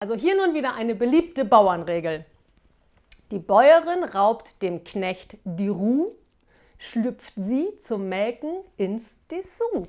Also hier nun wieder eine beliebte Bauernregel. Die Bäuerin raubt dem Knecht die Ruh, schlüpft sie zum Melken ins Dessous.